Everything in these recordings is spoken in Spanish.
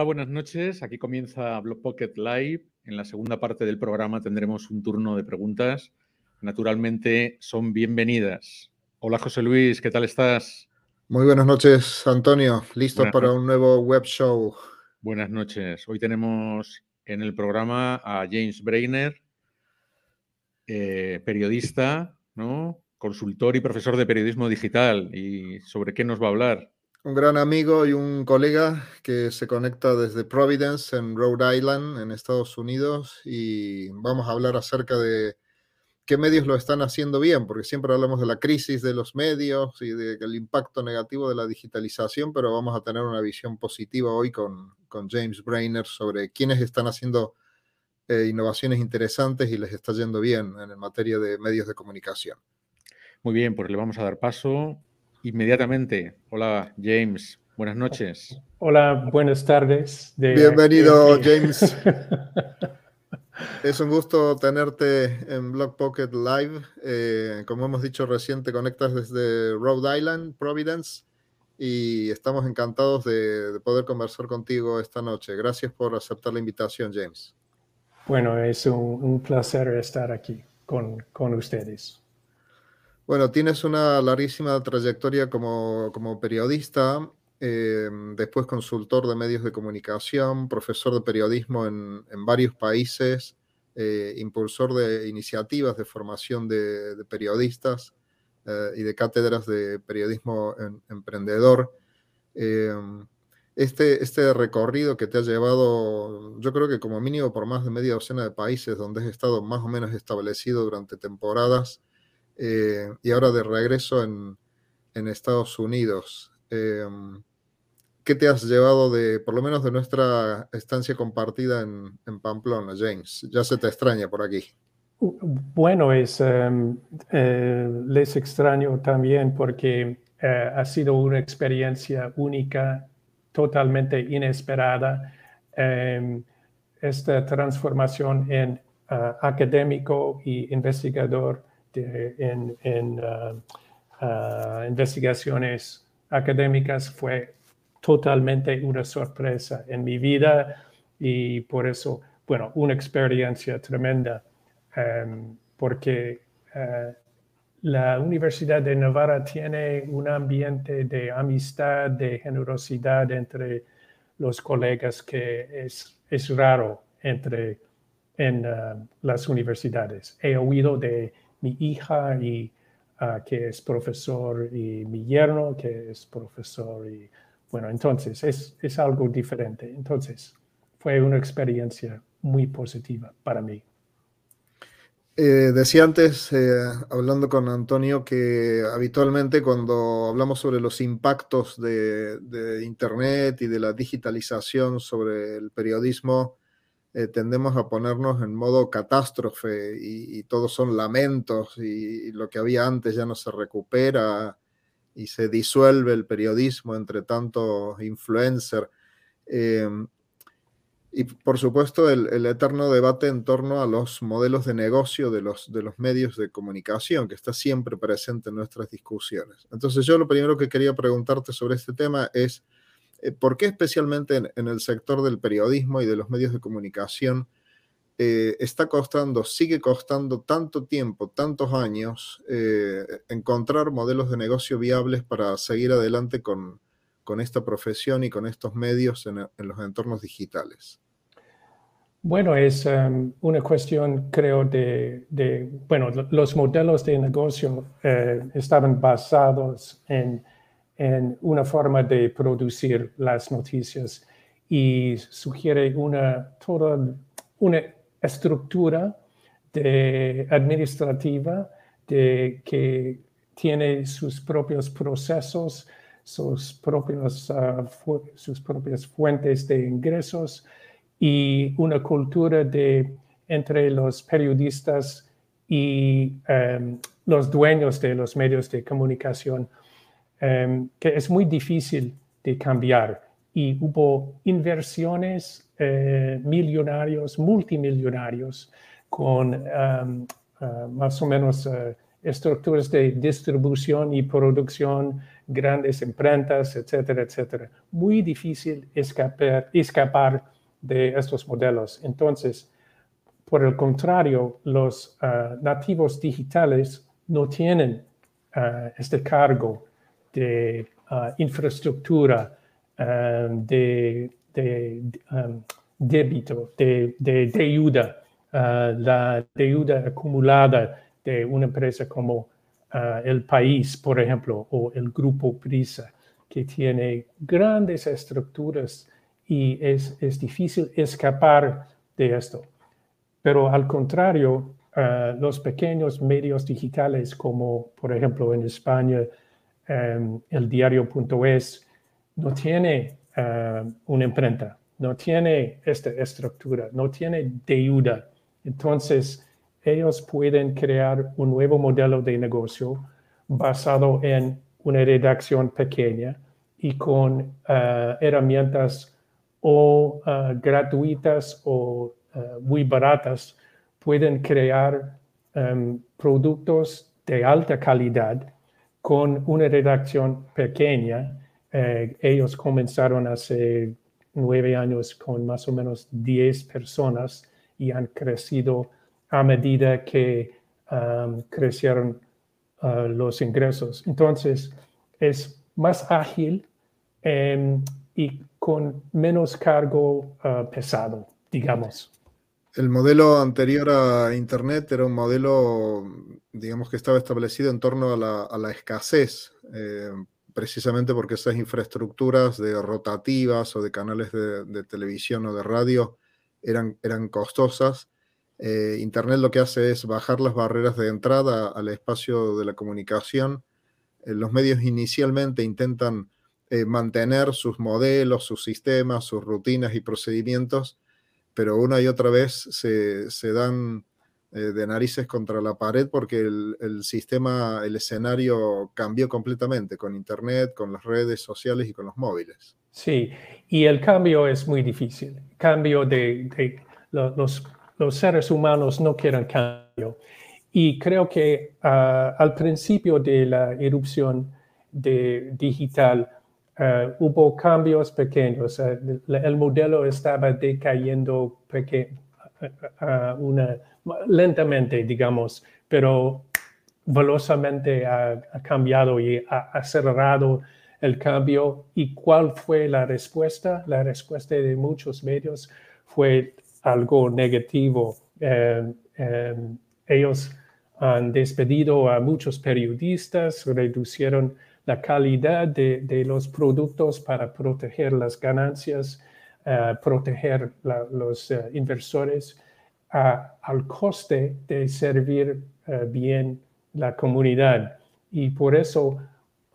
Hola, buenas noches. Aquí comienza Blog Pocket Live. En la segunda parte del programa tendremos un turno de preguntas. Naturalmente son bienvenidas. Hola José Luis, ¿qué tal estás? Muy buenas noches, Antonio. Listo para un nuevo web show. Buenas noches. Hoy tenemos en el programa a James Brainer, eh, periodista, ¿no? consultor y profesor de periodismo digital. ¿Y sobre qué nos va a hablar? Un gran amigo y un colega que se conecta desde Providence en Rhode Island, en Estados Unidos, y vamos a hablar acerca de qué medios lo están haciendo bien, porque siempre hablamos de la crisis de los medios y del impacto negativo de la digitalización, pero vamos a tener una visión positiva hoy con, James Brainer sobre quiénes están haciendo eh, innovaciones interesantes y les está yendo bien en materia de medios de comunicación. Muy bien, pues le vamos a dar paso inmediatamente. Hola, James. Buenas noches. Hola, buenas tardes. Bienvenido, James. es un gusto tenerte en Blog Pocket Live. Eh, como hemos dicho recién, te conectas desde Rhode Island, Providence, y estamos encantados de, poder conversar contigo esta noche. Gracias por aceptar la invitación, James. Bueno, es un, placer estar aquí con, con ustedes. Bueno, tienes una larguísima trayectoria como, periodista, eh, después consultor de medios de comunicación, profesor de periodismo en, varios países, eh, impulsor de iniciativas de formación de, periodistas eh, y de cátedras de periodismo emprendedor. Este, este, recorrido que te ha llevado, yo creo que como mínimo por más de media docena de países donde has estado más o menos establecido durante temporadas, eh, y ahora de regreso en, Estados Unidos. Em, ¿Qué te has llevado de, por lo menos de nuestra estancia compartida en, Pamplona, James? Ya se te extraña por aquí. Bueno, em, eh, les extraño también porque eh, ha sido una experiencia única, totalmente inesperada. Em, esta transformación en académico y investigador en, uh, uh, investigaciones académicas fue totalmente una sorpresa en mi vida y por eso, bueno, una experiencia tremenda, um, porque uh, la Universidad de Navarra tiene un ambiente de amistad, de generosidad entre los colegas que es, es raro entre en las universidades. He oído de mi hija y ah, que es profesor y mi yerno que es profesor y bueno, entonces es, es algo diferente. Entonces fue una experiencia muy positiva para mí. Eh, decía antes, eh, hablando con Antonio, que habitualmente cuando hablamos sobre los impactos de, de, Internet y de la digitalización sobre el periodismo, eh, tendemos a ponernos en modo catástrofe y, todos son lamentos y, lo que había antes ya no se recupera y se disuelve el periodismo entre tanto influencer. Em, y por supuesto el, eterno debate en torno a los modelos de negocio de los, de los medios de comunicación, que está siempre presente en nuestras discusiones. Entonces yo lo primero que quería preguntarte sobre este tema es, ¿Por qué especialmente en, el sector del periodismo y de los medios de comunicación eh, está costando, sigue costando tanto tiempo, tantos años, eh, encontrar modelos de negocio viables para seguir adelante con, esta profesión y con estos medios en, los entornos digitales? Bueno, es um, una cuestión, creo, de, bueno, los modelos de negocio estaban basados en en una forma de producir las noticias y sugiere una, toda una estructura administrativa de, que tiene sus propios procesos, sus, propios, ah, sus propias fuentes de ingresos y una cultura de, entre los periodistas y em, los dueños de los medios de comunicación Em, que es muy difícil de cambiar y hubo inversiones eh, millonarios, multimillonarios, con em, eh, más o menos eh, estructuras de distribución y producción grandes imprentas, etcétera, etcétera. Muy difícil escapar, escapar de estos modelos. Entonces, por el contrario, los ah, nativos digitales no tienen este cargo de ah, infraestructura, de, débito, de, de deuda, la deuda acumulada de una empresa como el país, por ejemplo, o el grupo Prisa, que tiene grandes estructuras y es, es difícil escapar de esto. Pero al contrario, los pequeños medios digitales, como por ejemplo en España, um, el diario.es, no tiene uh, una imprenta, no tiene esta estructura, no tiene deuda. Entonces, ellos pueden crear un nuevo modelo de negocio basado en una redacción pequeña y con uh, herramientas o gratuitas o eh, muy baratas pueden crear em, productos de alta calidad con una redacción pequeña. Eh, ellos comenzaron hace nueve años con más o menos diez personas y han crecido a medida que em, crecieron eh, los ingresos. Entonces, es más ágil em, y con menos cargo pesado, digamos. El modelo anterior a Internet era un modelo, digamos, que estaba establecido en torno a la, escasez, eh, precisamente porque esas infraestructuras de rotativas o de canales de, televisión o de radio eran, eran costosas. Eh, Internet lo que hace es bajar las barreras de entrada al espacio de la comunicación. Eh, los medios inicialmente intentan mantener sus modelos, sus sistemas, sus rutinas y procedimientos pero una y otra vez se, dan eh, de narices contra la pared porque el, sistema, el escenario cambió completamente con Internet, con las redes sociales y con los móviles. Sí, y el cambio es muy difícil. Cambio de, los, los, seres humanos no quieren cambio. Y creo que ah, al principio de la erupción de digital, eh, hubo cambios pequeños. el modelo estaba decayendo una, lentamente, digamos, pero velozmente ha, cambiado y ha acelerado el cambio. ¿Y cuál fue la respuesta? La respuesta de muchos medios fue algo negativo. Eh, eh, ellos han despedido a muchos periodistas, reducieron la calidad de, los productos para proteger las ganancias, eh, proteger los eh, inversores al coste de servir eh, bien la comunidad. Y por eso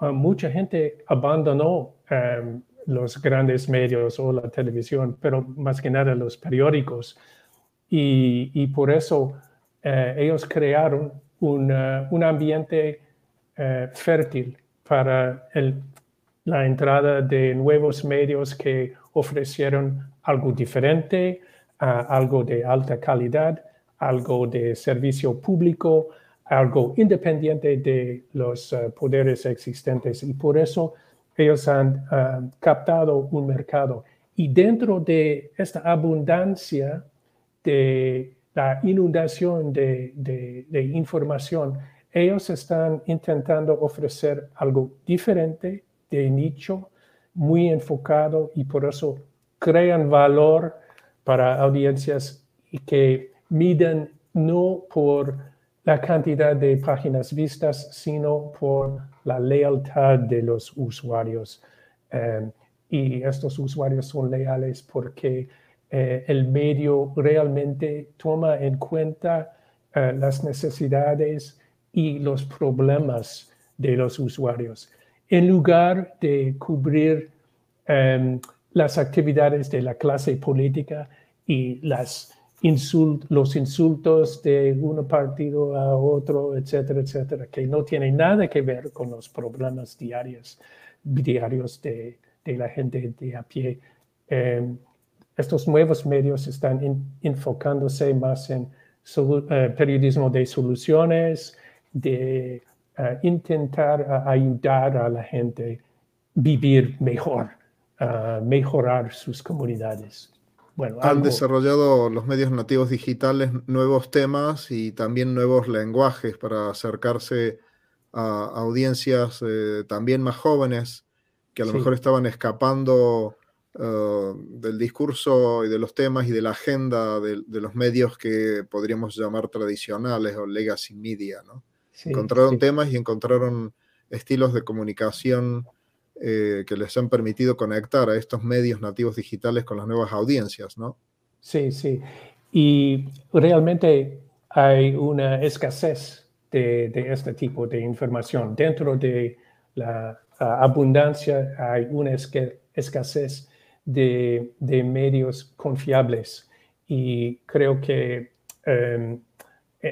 mucha gente abandonó em, los grandes medios o la televisión, pero más que nada los periódicos. Y, por eso ellos crearon un ambiente fértil para la entrada de nuevos medios que ofrecieron algo diferente, algo de alta calidad, algo de servicio público, algo independiente de los eh, poderes existentes. Y por eso ellos han ah, captado un mercado. Y dentro de esta abundancia de la inundación de información, ellos están intentando ofrecer algo diferente de nicho, muy enfocado y por eso crean valor para audiencias que miden no por la cantidad de páginas vistas, sino por la lealtad de los usuarios. Eh, y estos usuarios son leales porque eh, el medio realmente toma en cuenta eh, las necesidades y los problemas de los usuarios, en lugar de cubrir em, las actividades de la clase política y los insultos de un partido a otro, etcétera, etcétera, que no tienen nada que ver con los problemas diarios, diarios de, la gente de a pie. Em, estos nuevos medios están enfocándose más en eh, periodismo de soluciones, de intentar ayudar a la gente vivir mejor, mejorar sus comunidades. Bueno, Han desarrollado los medios nativos digitales nuevos temas y también nuevos lenguajes para acercarse a audiencias eh, también más jóvenes que a lo mejor estaban escapando eh, del discurso y de los temas y de la agenda de, los medios que podríamos llamar tradicionales o legacy media. ¿no? Encontraron temas y encontraron estilos de comunicación eh, que les han permitido conectar a estos medios nativos digitales con las nuevas audiencias, ¿no? Sí, sí. Y realmente hay una escasez de, este tipo de información. Dentro de la abundancia hay una escasez de, medios confiables. Y creo que em, eh,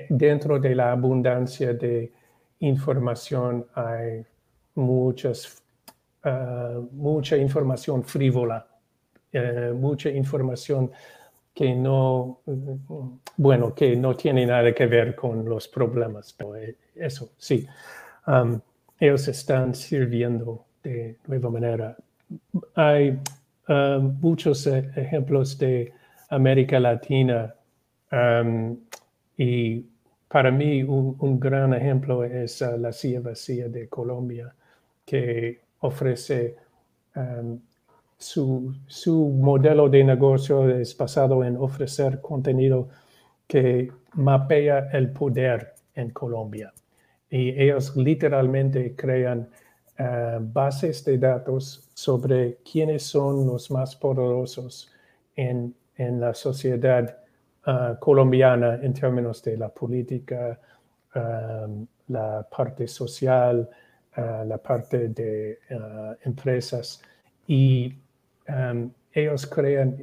dentro de la abundancia de información hay muchas eh, mucha información frívola, eh, mucha información que no, bueno, que no tiene nada que ver con los problemas. Pero eh, eso, sí, ellos están sirviendo de nueva manera. Hay muchos ejemplos de América Latina y para mí un, gran ejemplo es la silla vacía de Colombia, que ofrece um, su, su, modelo de negocio es basado en ofrecer contenido que mapea el poder en Colombia. Y ellos literalmente crean uh, bases de datos sobre quiénes son los más poderosos en, en la sociedad uh, colombiana en términos de la política, um, la parte social, la parte de empresas. Y um, ellos crean,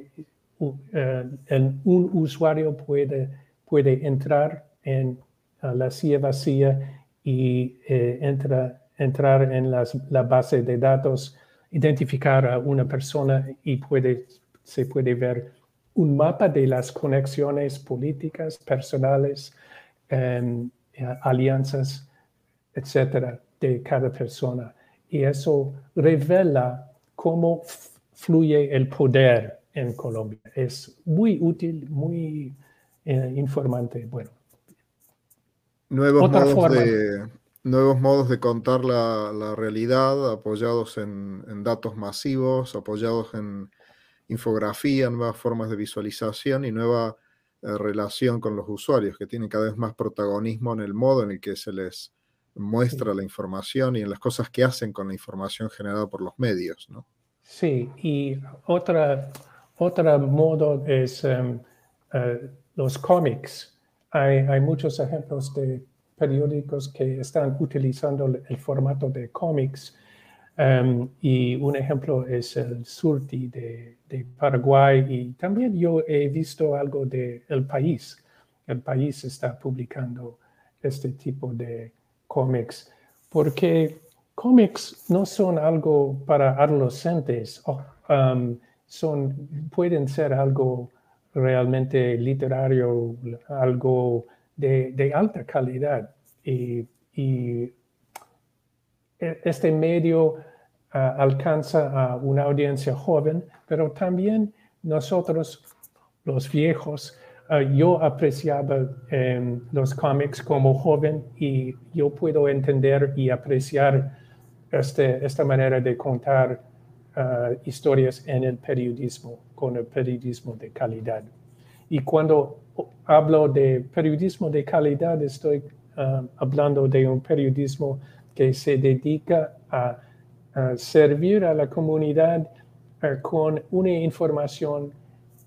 uh, un usuario puede, puede entrar en la silla vacía y eh, entra, entrar en la base de datos, identificar a una persona y puede, se puede ver un mapa de las conexiones políticas, personales, um, alianzas, etcétera, de cada persona. Y eso revela cómo fluye el poder en Colombia. Es muy útil, muy eh, informante. Bueno. Nuevos modos, de, nuevos modos de contar la, realidad apoyados en, datos masivos, apoyados en infografía, nuevas formas de visualización y nueva eh, relación con los usuarios que tienen cada vez más protagonismo en el modo en el que se les muestra la información y en las cosas que hacen con la información generada por los medios, ¿no? Sí, y otra, otro modo es em, eh, los cómics. Hay, hay, muchos ejemplos de periódicos que están utilizando el formato de cómics em, y un ejemplo es el Surti de, de, Paraguay y también yo he visto algo de El País. El País está publicando este tipo de, cómics, porque cómics no son algo para adolescentes, um, son, pueden ser algo realmente literario, algo de, alta calidad. Y, e, este medio uh, alcanza a una audiencia joven, pero también nosotros, los viejos, Ah, yo apreciaba em, los cómics como joven y yo puedo entender y apreciar este, esta manera de contar ah, historias en el periodismo, con el periodismo de calidad. Y cuando hablo de periodismo de calidad, estoy hablando de un periodismo que se dedica a, servir a la comunidad con una información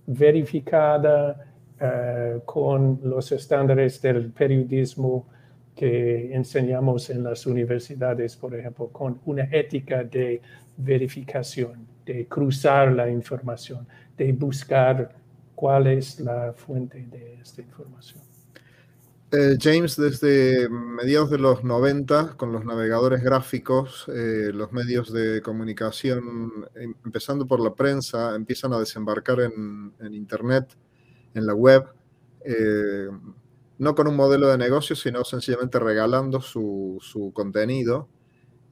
verificada, eh, con los estándares del periodismo que enseñamos en las universidades, por ejemplo, con una ética de verificación, de cruzar la información, de buscar cuál es la fuente de esta información. Eh, James, desde mediados de los 90, con los navegadores gráficos, eh, los medios de comunicación, em, empezando por la prensa, empiezan a desembarcar en, Internet en la web, eh, no con un modelo de negocio, sino sencillamente regalando su, contenido.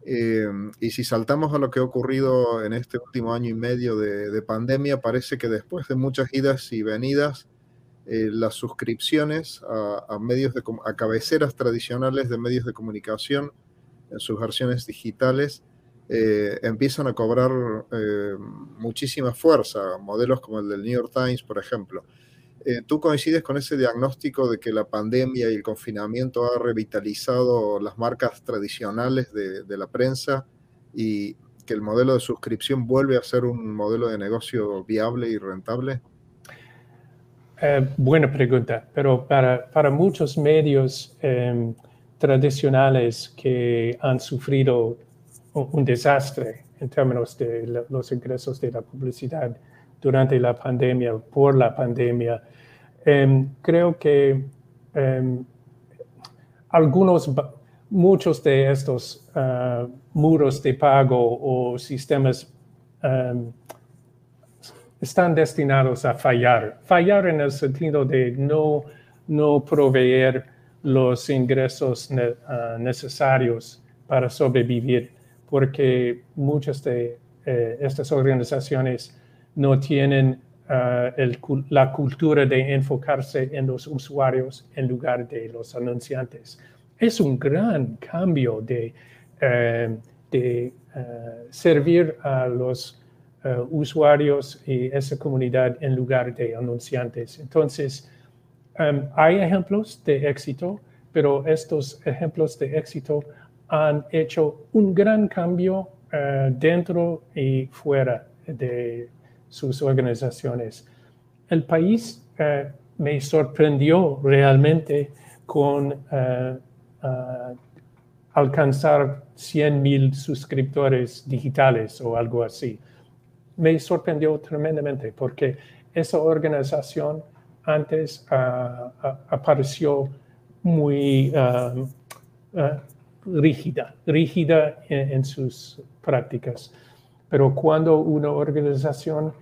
Eh, y si saltamos a lo que ha ocurrido en este último año y medio de, pandemia, parece que después de muchas idas y venidas, eh, las suscripciones a, medios de, a cabeceras tradicionales de medios de comunicación en sus versiones digitales eh, empiezan a cobrar muchísima fuerza, modelos como el del New York Times, por ejemplo. Eh, ¿Tú coincides con ese diagnóstico de que la pandemia y el confinamiento ha revitalizado las marcas tradicionales de, la prensa y que el modelo de suscripción vuelve a ser un modelo de negocio viable y rentable? Eh, buena pregunta, pero para, para muchos medios em, tradicionales que han sufrido un, desastre en términos de los ingresos de la publicidad durante la pandemia, por la pandemia, Em, creo que algunos, muchos de estos ah, muros de pago o sistemas em, están destinados a fallar. Fallar en el sentido de no, no proveer los ingresos ah, necesarios para sobrevivir, porque muchas de eh, estas organizaciones no tienen Ah, la cultura de enfocarse en los usuarios en lugar de los anunciantes. Es un gran cambio de, eh, de eh, servir a los eh, usuarios y esa comunidad en lugar de anunciantes. Entonces, em, hay ejemplos de éxito, pero estos ejemplos de éxito han hecho un gran cambio dentro y fuera de sus organizaciones. El país eh, me sorprendió realmente con eh, eh, alcanzar 100 mil suscriptores digitales o algo así. Me sorprendió tremendamente porque esa organización antes apareció muy rígida, rígida en, sus prácticas. Pero cuando una organización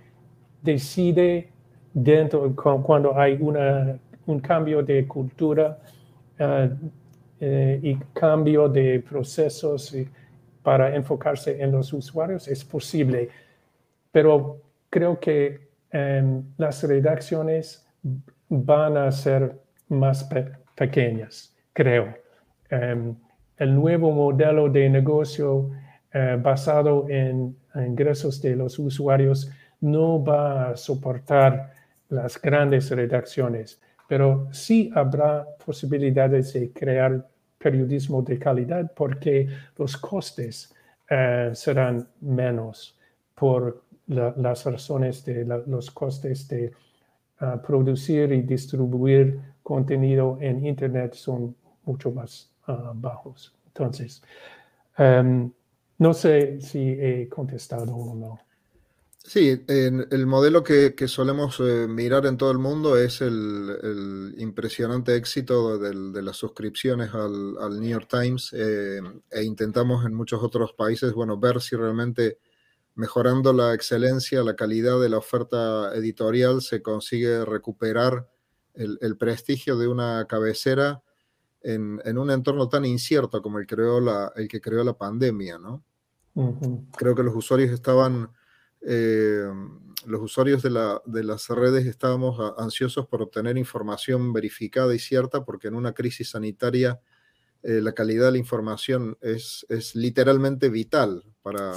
decide dentro, cuando hay una, un cambio de cultura eh, y cambio de procesos para enfocarse en los usuarios, es posible. Pero creo que em, las redacciones van a ser más pequeñas, creo. Em, el nuevo modelo de negocio eh, basado en ingresos de los usuarios no va a soportar las grandes redacciones, pero sí habrá posibilidades de crear periodismo de calidad porque los costes eh, serán menos por las razones de los costes de ah, producir y distribuir contenido en Internet son mucho más ah, bajos. Entonces, em, no sé si he contestado o no. Sí, el modelo que, solemos eh, mirar en todo el mundo es el, impresionante éxito de las suscripciones al, New York Times eh, e intentamos en muchos otros países, bueno, ver si realmente mejorando la excelencia, la calidad de la oferta editorial se consigue recuperar el, prestigio de una cabecera en, un entorno tan incierto como el, creó la, el que creó la pandemia, ¿no? Creo que los usuarios estaban, eh, los usuarios de, las redes estábamos ansiosos por obtener información verificada y cierta, porque en una crisis sanitaria eh, la calidad de la información es, es literalmente vital para,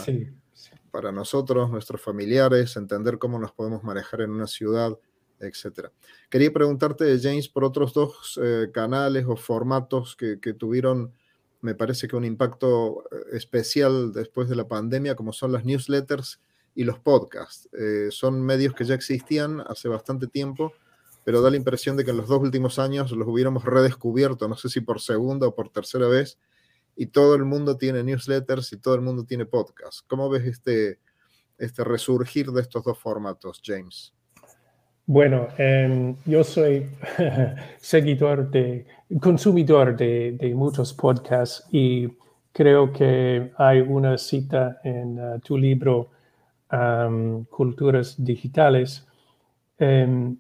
para nosotros, nuestros familiares, entender cómo nos podemos manejar en una ciudad, etc. Quería preguntarte, James, por otros dos eh, canales o formatos que, tuvieron me parece que un impacto eh, especial después de la pandemia, como son las newsletters y los podcasts. Eh, son medios que ya existían hace bastante tiempo, pero da la impresión de que en los dos últimos años los hubiéramos redescubierto, no sé si por segunda o por tercera vez, y todo el mundo tiene newsletters y todo el mundo tiene podcasts. ¿Cómo ves este, este resurgir de estos dos formatos, James? Bueno, em, yo soy seguidor de, consumidor de, muchos podcasts y creo que hay una cita en uh, tu libro Culturas Digitales em,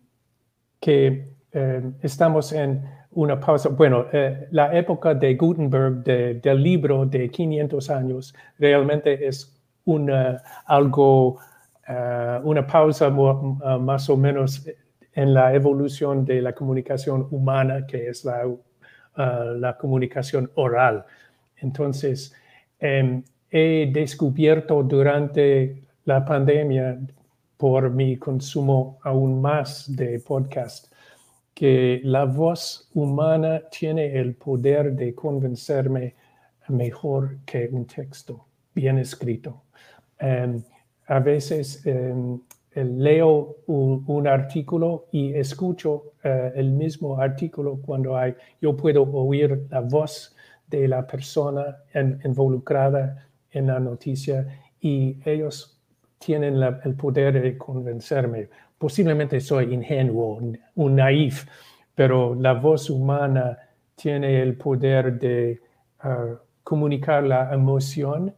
que em, estamos en una pausa. Bueno, eh, la época de Gutenberg, del libro de 500 años, realmente es una, algo, eh, una pausa más o menos en la evolución de la comunicación humana, que es la, la comunicación oral. Entonces, em, he descubierto durante la pandemia, por mi consumo aún más de podcast, que la voz humana tiene el poder de convencerme mejor que un texto bien escrito. Em, a veces em, leo un, artículo y escucho eh, el mismo artículo cuando hay, yo puedo oír la voz de la persona involucrada en la noticia y ellos tienen el poder de convencerme. Posiblemente soy ingenuo, un naif, pero la voz humana tiene el poder de ah, comunicar la emoción,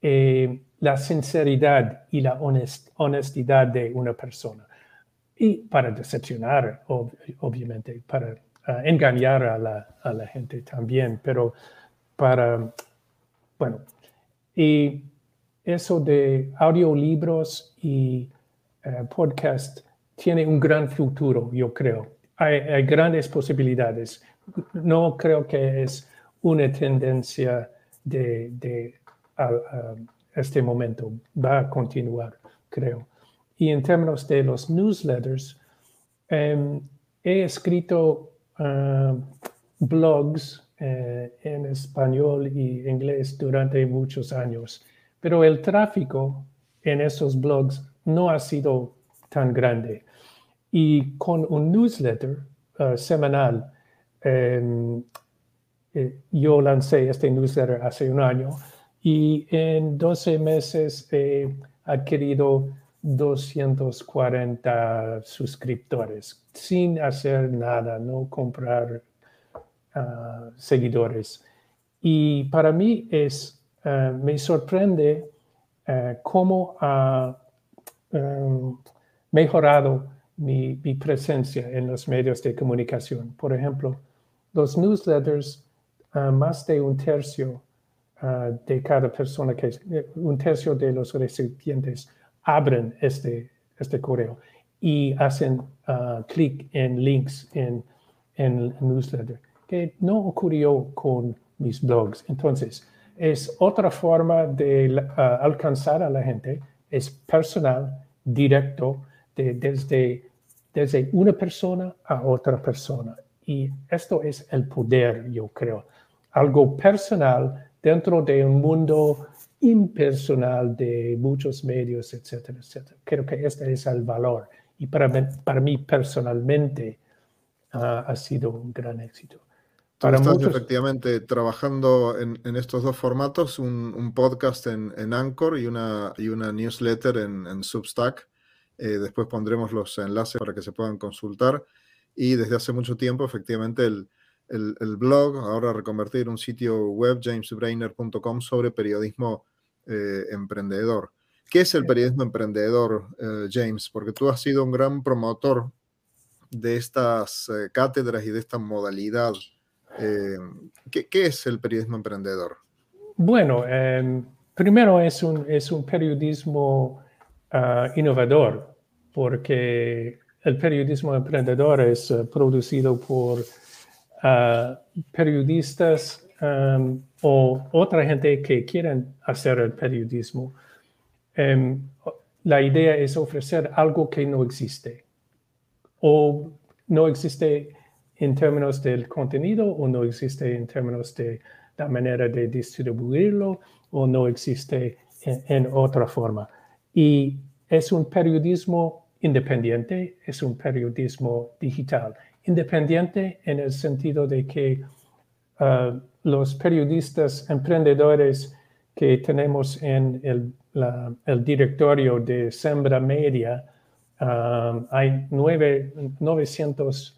eh, la sinceridad y la honestidad de una persona. Y para decepcionar, obviamente, para ah, engañar a la, gente también, pero para, bueno, y eso de audiolibros y eh, podcast tiene un gran futuro, yo creo. Hay, grandes posibilidades. No creo que es una tendencia de, este momento. Va a continuar, creo. Y en términos de los newsletters, em, he escrito ah, blogs eh, en español y inglés durante muchos años, pero el tráfico en esos blogs no ha sido tan grande. Y con un newsletter uh, semanal, em, eh, yo lancé este newsletter hace un año y en 12 meses he adquirido 240 suscriptores sin hacer nada, no comprar seguidores. Y para mí es, eh, me sorprende cómo em, mejorado mi, presencia en los medios de comunicación. Por ejemplo, los newsletters, eh, más de un tercio de cada persona que, un tercio de los recipientes abren este, este correo y hacen clic en links en, en el newsletter que no ocurrió con mis blogs. Entonces, es otra forma de ah, alcanzar a la gente, es personal, directo, desde, desde una persona a otra persona. Y esto es el poder, yo creo. Algo personal dentro de un mundo impersonal de muchos medios, etcétera, etcétera. Creo que este es el valor. Y para, para mí personalmente ah, ha sido un gran éxito. Para estás efectivamente trabajando en, estos dos formatos, un, podcast en, Anchor y una, y una newsletter en, Substack. Eh, después pondremos los enlaces para que se puedan consultar. Y desde hace mucho tiempo, efectivamente, el, blog, ahora reconvertir un sitio web, jamesbrainer.com, sobre periodismo eh, emprendedor. ¿Qué es el periodismo emprendedor, eh, James? Porque tú has sido un gran promotor de estas cátedras y de esta modalidad ¿qué, es el periodismo emprendedor? Bueno, primero es un, es un periodismo ah, innovador, porque el periodismo emprendedor es eh, producido por ah, periodistas o otra gente que quieren hacer el periodismo. Em, la idea es ofrecer algo que no existe o no existe en términos del contenido o no existe en términos de la manera de distribuirlo o no existe en, otra forma. Y es un periodismo independiente, es un periodismo digital. Independiente en el sentido de que uh, los periodistas emprendedores que tenemos en el, directorio de Sembra Media, uh, hay nueve, 900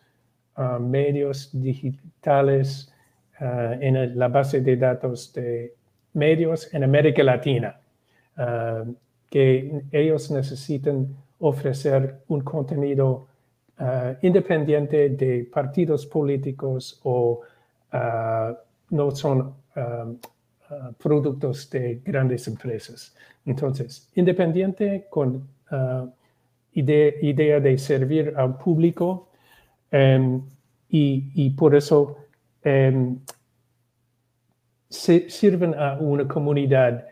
medios digitales en la base de datos de medios en América Latina, que ellos necesitan ofrecer un contenido independiente de partidos políticos o no son productos de grandes empresas. Entonces, independiente con idea, de servir al público em, y, por eso em, sirven a una comunidad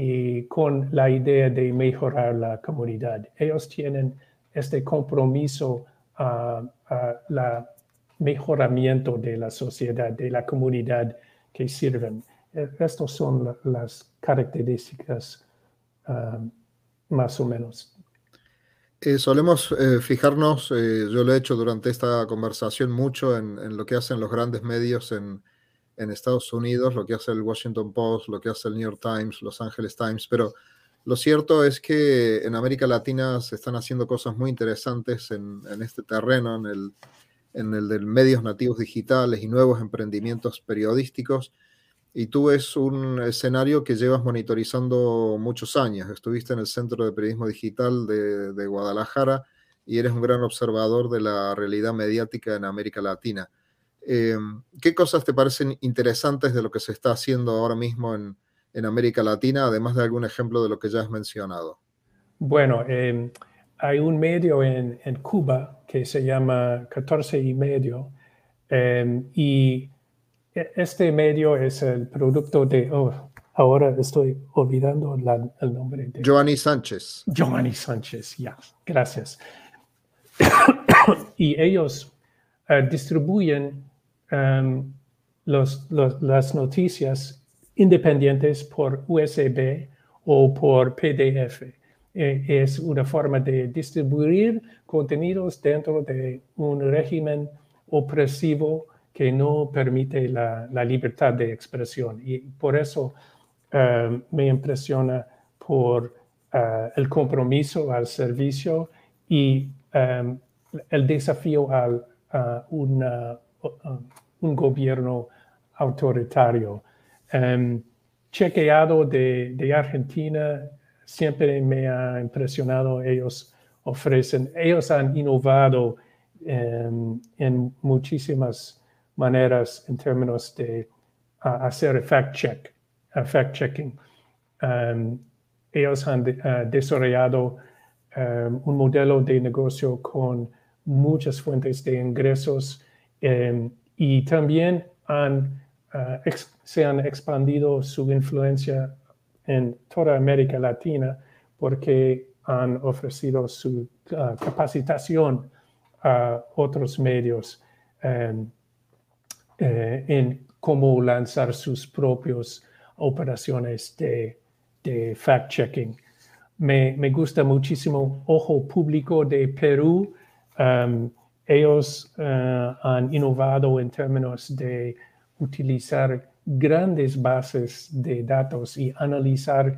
y con la idea de mejorar la comunidad. Ellos tienen este compromiso a, la mejoramiento de la sociedad, de la comunidad que sirven. E, Estas son las características ah, más o menos. Eh, solemos eh, fijarnos, eh, yo lo he hecho durante esta conversación mucho en, lo que hacen los grandes medios en, en, Estados Unidos, lo que hace el Washington Post, lo que hace el New York Times, Los Angeles Times, pero lo cierto es que en América Latina se están haciendo cosas muy interesantes en, este terreno, en el, en el de medios nativos digitales y nuevos emprendimientos periodísticos. Y tú es un escenario que llevas monitorizando muchos años. Estuviste en el Centro de Periodismo Digital de, de Guadalajara y eres un gran observador de la realidad mediática en América Latina. Em, ¿Qué cosas te parecen interesantes de lo que se está haciendo ahora mismo en, en América Latina, además de algún ejemplo de lo que ya has mencionado? Bueno, em, hay un medio en, en, Cuba que se llama 14 y medio em, y e, este medio es el producto de, oh, ahora estoy olvidando el nombre de... Giovanni Sánchez. Giovanni Sánchez, ya, gracias. y ellos eh, distribuyen los, las noticias independientes por USB o por PDF. E, es una forma de distribuir contenidos dentro de un régimen opresivo que no permite la, libertad de expresión. Y por eso um, me impresiona por uh, el compromiso al servicio y um, el desafío a un gobierno autoritario. Um, chequeado de, Argentina, siempre me ha impresionado. Ellos ofrecen, ellos han innovado em, en muchísimas maneras en términos de hacer fact check, fact checking. Em, ellos han desarrollado un modelo de negocio con muchas fuentes de ingresos y también han Ah, se han expandido su influencia en toda América Latina porque han ofrecido su ah, capacitación a otros medios em, eh, en cómo lanzar sus propias operaciones de, fact-checking. Me, gusta muchísimo Ojo Público de Perú. Em, ellos ah, han innovado en términos de utilizar grandes bases de datos y analizar,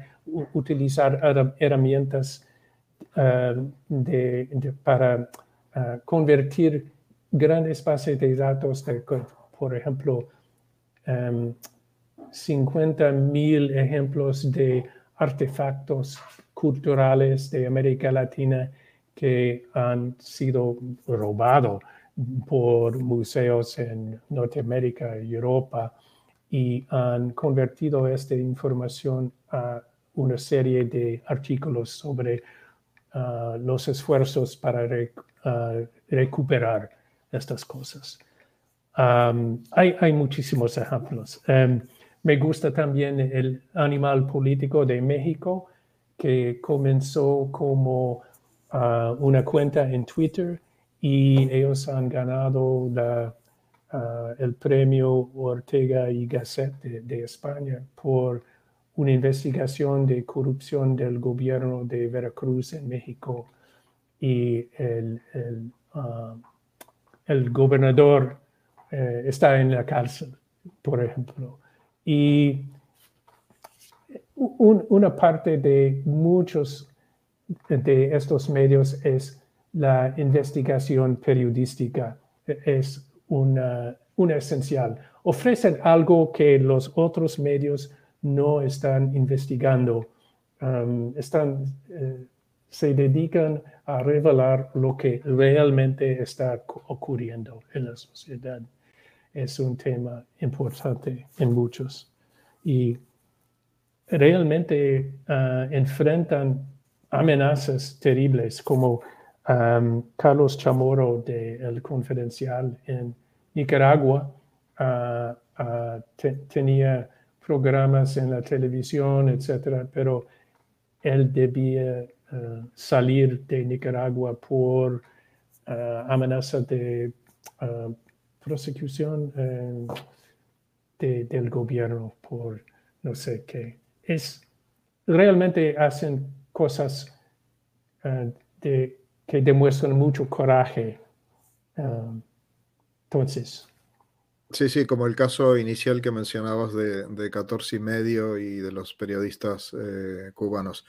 utilizar herramientas eh, para eh, convertir grandes bases de datos, por ejemplo, 50 em, mil ejemplos de artefactos culturales de América Latina que han sido robados por museos en Norteamérica y Europa y han convertido esta información a una serie de artículos sobre ah, los esfuerzos para ah, recuperar estas cosas. hay, hay, muchísimos ejemplos. Em, me gusta también el animal político de México, que comenzó como ah, una cuenta en Twitter y ellos han ganado ah, el premio Ortega y Gasset de, España por una investigación de corrupción del gobierno de Veracruz en México y el, el, ah, gobernador eh, está en la cárcel, por ejemplo. Y una parte de muchos de estos medios es la investigación periodística es una, esencial. Ofrecen algo que los otros medios no están investigando. Están eh, se dedican a revelar lo que realmente está ocurriendo en la sociedad. Es un tema importante en muchos. Y realmente ah, enfrentan amenazas terribles como Carlos Chamorro de El Confidencial en Nicaragua ah, ah, tenía programas en la televisión, etcétera, pero él debía eh, salir de Nicaragua por eh, amenaza de uh, prosecución del gobierno por no sé qué. Es, realmente hacen cosas de, que demuestran mucho coraje. entonces. Sí, sí, como el caso inicial que mencionabas de, de 14 y medio y de los periodistas cubanos.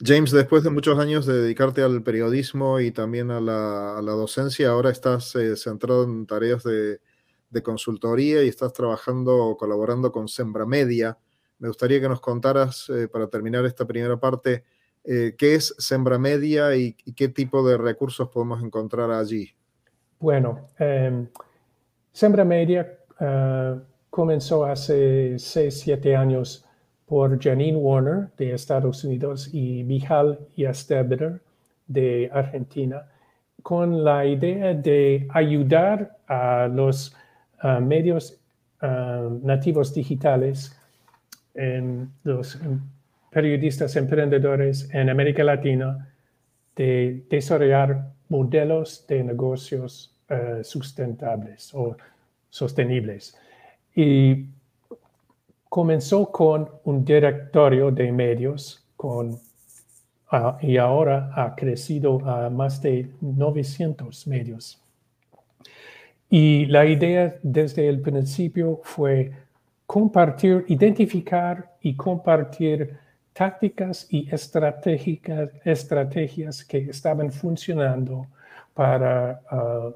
James, después de muchos años de dedicarte al periodismo y también a la, docencia, ahora estás eh, centrado en tareas de, consultoría y estás trabajando colaborando con Sembra Media. Me gustaría que nos contaras, eh, para terminar esta primera parte, eh, qué es Sembra Media y, qué tipo de recursos podemos encontrar allí. Bueno, em, Sembra Media comenzó hace 6, 7 años por Janine Warner de Estados Unidos y Mijal Yastebeder de Argentina, con la idea de ayudar a los ah, medios ah, nativos digitales, en los periodistas emprendedores en América Latina, de desarrollar modelos de negocios ah, sustentables o sostenibles. Y comenzó con un directorio de medios con, y ahora ha crecido a más de 900 medios. Y la idea desde el principio fue compartir, identificar y compartir tácticas y estrategias que estaban funcionando para uh,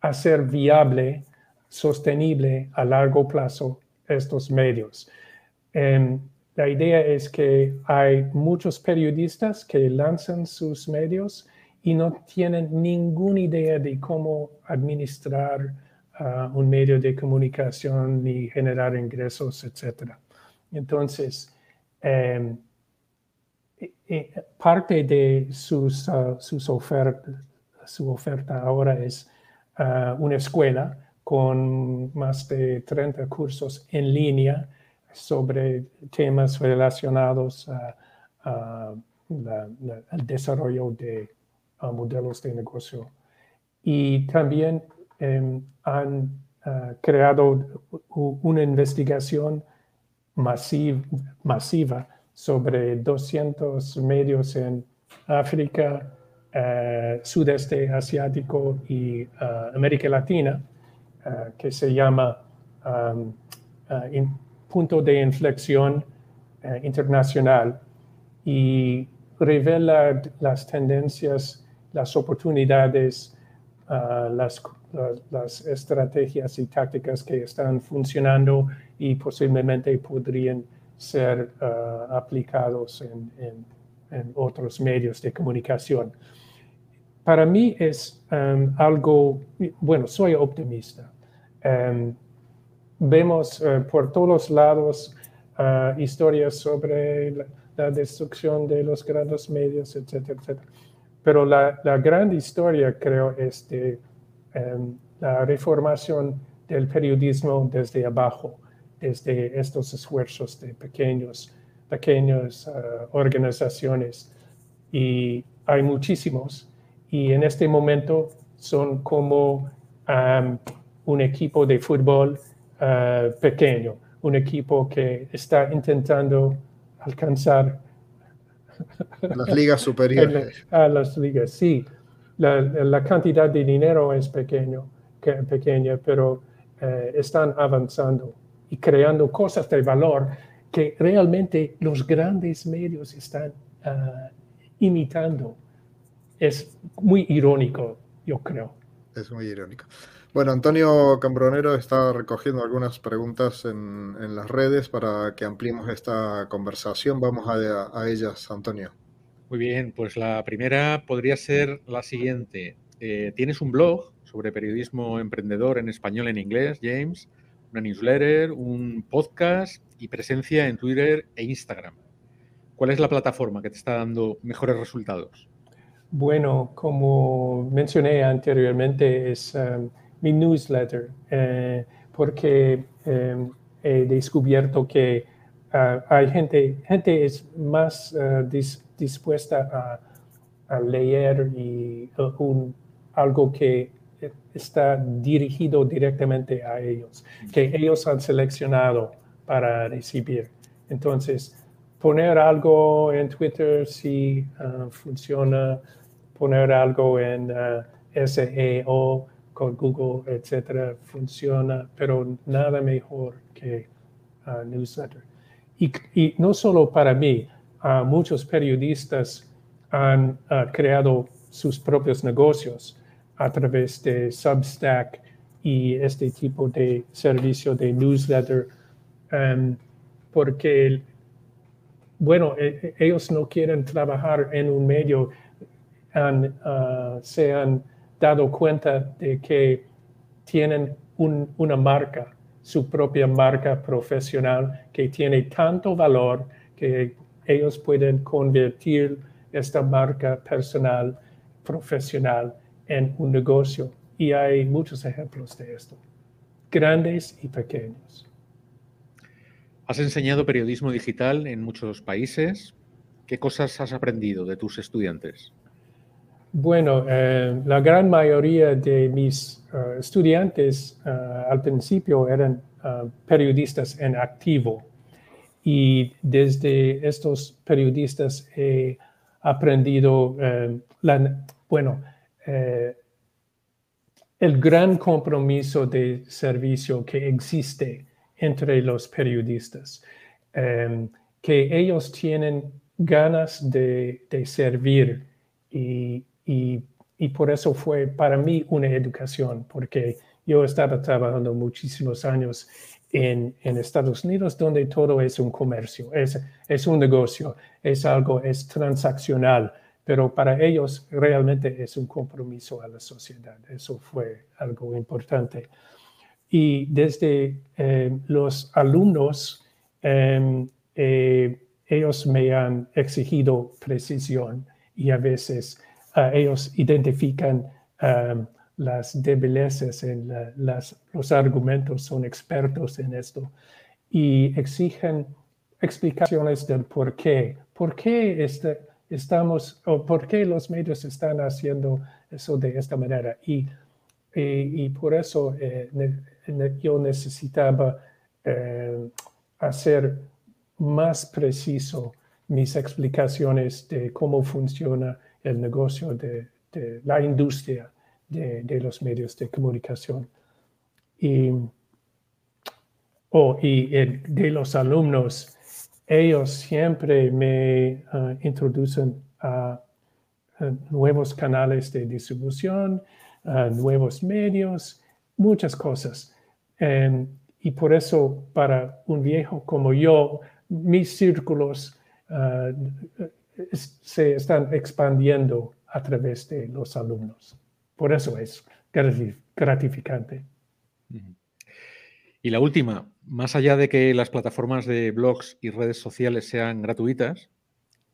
hacer viable, sostenible a largo plazo estos medios. Em, la idea es que hay muchos periodistas que lanzan sus medios y no tienen ninguna idea de cómo administrar ah, un medio de comunicación ni generar ingresos, etc. Entonces, em, parte de sus su oferta ahora es ah, una escuela con más de 30 cursos en línea sobre temas relacionados al desarrollo de modelos de negocio. Y también em, han ah, creado una investigación masiva sobre 200 medios en África, eh, sudeste asiático y ah, América Latina eh, que se llama um, eh, Punto de Inflexión eh, Internacional y revela las tendencias, las oportunidades, las, las, estrategias y tácticas que están funcionando y posiblemente podrían ser aplicados en, en, otros medios de comunicación. Para mí es um, algo, bueno, soy optimista. Em, vemos eh, por todos lados uh, historias sobre la, destrucción de los grandes medios, etcétera, etcétera. Pero la, la gran historia, creo, es de em, la reformación del periodismo desde abajo, desde estos esfuerzos de pequeños, pequeñas uh, organizaciones. Y hay muchísimos. Y en este momento son como un equipo de fútbol eh, pequeño, un equipo que está intentando alcanzar las ligas superiores. a las ligas, sí. La, cantidad de dinero es pequeño, que, pequeña, pero eh, están avanzando y creando cosas de valor que realmente los grandes medios están eh, imitando. Es muy irónico, yo creo. Es muy irónico. Bueno, Antonio Cambronero está recogiendo algunas preguntas en, las redes para que ampliemos esta conversación. Vamos a, ellas, Antonio. Muy bien, pues la primera podría ser la siguiente. Eh, tienes un blog sobre periodismo emprendedor en español, en inglés, James, una newsletter, un podcast y presencia en Twitter e Instagram. ¿Cuál es la plataforma que te está dando mejores resultados? Bueno, como mencioné anteriormente, es um, mi newsletter, eh, porque eh, he descubierto que uh, hay gente, gente es más uh, dispuesta a, leer y uh, algo que está dirigido directamente a ellos, que ellos han seleccionado para recibir. Entonces, poner algo en Twitter si funciona, poner algo en SEO con Google, etcétera, funciona, pero nada mejor que uh, newsletter. Y, no solo para mí, muchos periodistas han creado sus propios negocios a través de Substack y este tipo de servicio de newsletter, um, porque, bueno, e, e, ellos no quieren trabajar en un medio, uh, se han dado cuenta de que tienen una marca, su propia marca profesional que tiene tanto valor que ellos pueden convertir esta marca personal, profesional, en un negocio. Y hay muchos ejemplos de esto, grandes y pequeños. Has enseñado periodismo digital en muchos países. ¿Qué cosas has aprendido de tus estudiantes? Bueno, eh, la gran mayoría de mis eh, estudiantes eh, al principio eran periodistas en activo. Y desde estos periodistas he aprendido, bueno, el gran compromiso de servicio que existe entre los periodistas, em, que ellos tienen ganas de, servir y, por eso fue para mí una educación, porque yo estaba trabajando muchísimos años en, Estados Unidos, donde todo es un comercio, es, es un negocio, es algo, es transaccional pero para ellos realmente es un compromiso a la sociedad. Eso fue algo importante. Y desde eh, los alumnos, em, eh, ellos me han exigido precisión y a veces eh, ellos identifican em, las debilidades en los argumentos, son expertos en esto y exigen explicaciones del por qué. ¿Por qué este, estamos, o por qué los medios están haciendo eso de esta manera. Y, y, por eso eh, yo necesitaba eh, hacer más preciso mis explicaciones de cómo funciona el negocio de, la industria de, los medios de comunicación. Y, oh, y de los alumnos, ellos siempre me ah, introducen a, nuevos canales de distribución, nuevos medios, muchas cosas. Y por eso para un viejo como yo, mis círculos se están expandiendo a través de los alumnos. Por eso es gratificante. Y la última, más allá de que las plataformas de blogs y redes sociales sean gratuitas,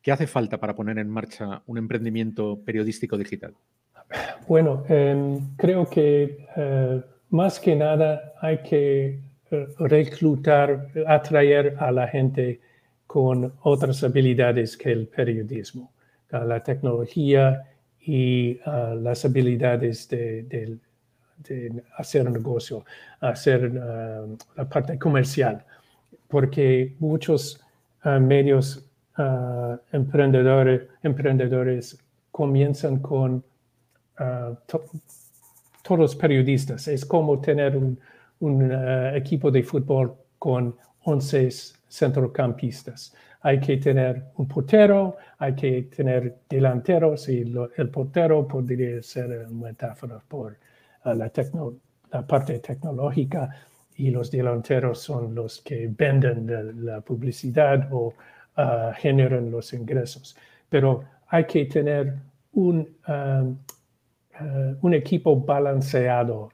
¿qué hace falta para poner en marcha un emprendimiento periodístico digital? Bueno, em, creo que eh, más que nada hay que eh, reclutar, atraer a la gente con otras habilidades que el periodismo, la tecnología y las habilidades del de hacer negocio, hacer uh, la parte comercial, porque muchos uh, medios uh, emprendedores, emprendedores comienzan con todos periodistas. Es como tener un, un equipo de fútbol con 11 centrocampistas. Hay que tener un portero, hay que tener delanteros y el portero podría ser una metáfora por la, la parte tecnológica y los delanteros son los que venden la, publicidad o ah, generan los ingresos. Pero hay que tener un, un equipo balanceado,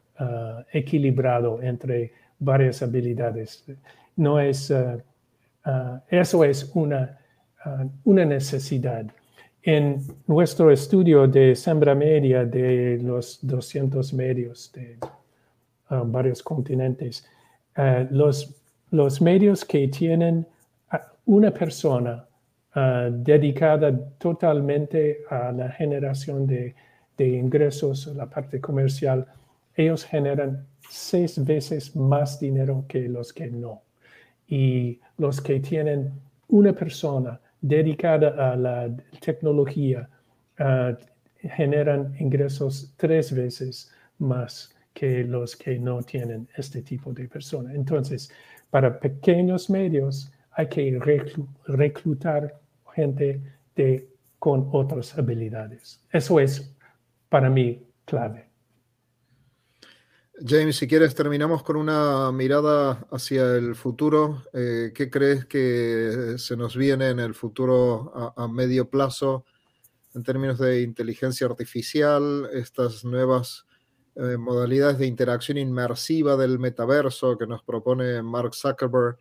equilibrado entre varias habilidades. No es, eso es una, una necesidad. En nuestro estudio de sembra media de los 200 medios de varios continentes, los, los medios que tienen una persona Ah, dedicada totalmente a la generación de, de ingresos, la parte comercial, ellos generan seis veces más dinero que los que no. Y los que tienen una persona dedicada a la tecnología ah, generan ingresos tres veces más que los que no tienen este tipo de persona. Entonces, para pequeños medios hay que reclutar gente de, con otras habilidades. Eso es para mí clave. James, si quieres, terminamos con una mirada hacia el futuro. Eh, ¿Qué crees que se nos viene en el futuro a, medio plazo en términos de inteligencia artificial, estas nuevas eh, modalidades de interacción inmersiva del metaverso que nos propone Mark Zuckerberg?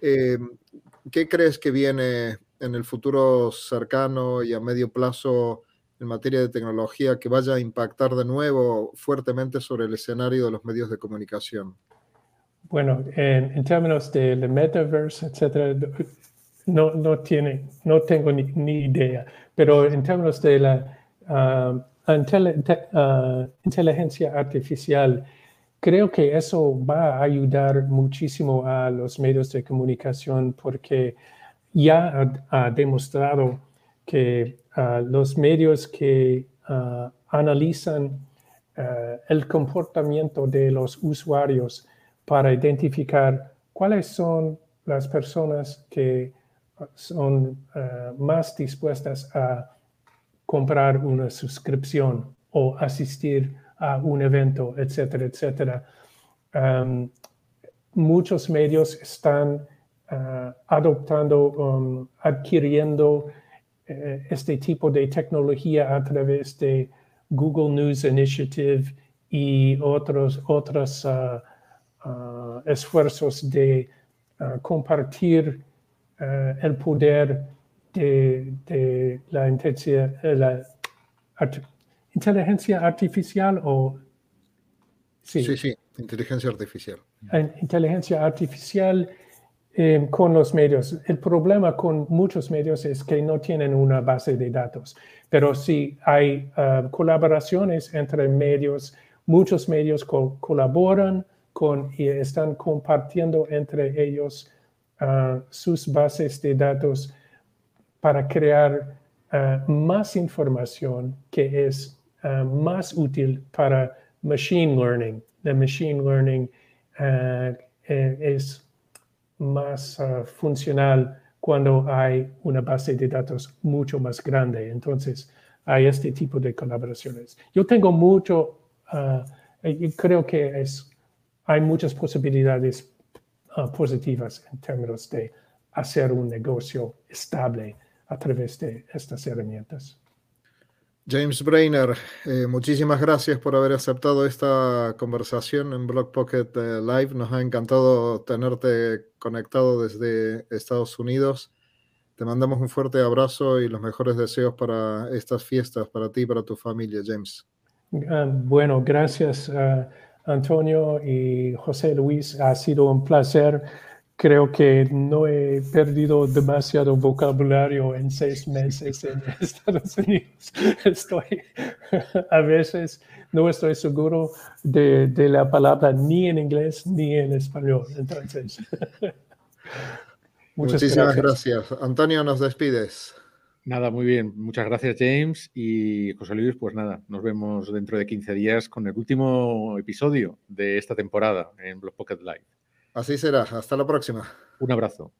Eh, ¿Qué crees que viene en el futuro cercano y a medio plazo en materia de tecnología que vaya a impactar de nuevo fuertemente sobre el escenario de los medios de comunicación? Bueno, en, términos del metaverse, etcétera, no, no, tiene, no tengo ni, idea, pero en términos de la ah, ah, inteligencia artificial, creo que eso va a ayudar muchísimo a los medios de comunicación porque ya ha, demostrado que ah, los medios que ah, analizan ah, el comportamiento de los usuarios para identificar cuáles son las personas que son más dispuestas a comprar una suscripción o asistir a un evento, etcétera, etcétera. muchos medios están adoptando, um, adquiriendo uh, este tipo de tecnología a través de Google News Initiative y otros, otros uh, esfuerzos de compartir el poder de, la, la inteligencia artificial o... Sí, sí, sí, inteligencia artificial. Inteligencia artificial eh, con los medios. El problema con muchos medios es que no tienen una base de datos, pero si hay uh, colaboraciones entre medios, muchos medios colaboran con y están compartiendo entre ellos uh, sus bases de datos para crear más información que es más útil para machine learning. The machine learning eh, es más ah, funcional cuando hay una base de datos mucho más grande. Entonces, hay este tipo de colaboraciones. Yo tengo mucho, uh, creo que es, hay muchas posibilidades ah, positivas en términos de hacer un negocio estable a través de estas herramientas. James Brainer, eh, muchísimas gracias por haber aceptado esta conversación en Blog Pocket eh, Live. Nos ha encantado tenerte conectado desde Estados Unidos. Te mandamos un fuerte abrazo y los mejores deseos para estas fiestas, para ti y para tu familia, James. Ah, bueno, gracias, Antonio y José Luis. Ha sido un placer creo que no he perdido demasiado vocabulario en seis meses en Estados Unidos. Estoy, a veces no estoy seguro de, de, la palabra ni en inglés ni en español. Entonces, muchísimas gracias. Antonio, nos despides. Nada, muy bien. Muchas gracias, James. Y José Luis, pues nada, nos vemos dentro de 15 días con el último episodio de esta temporada en Blog Pocket Live. Así será. Hasta la próxima. Un abrazo.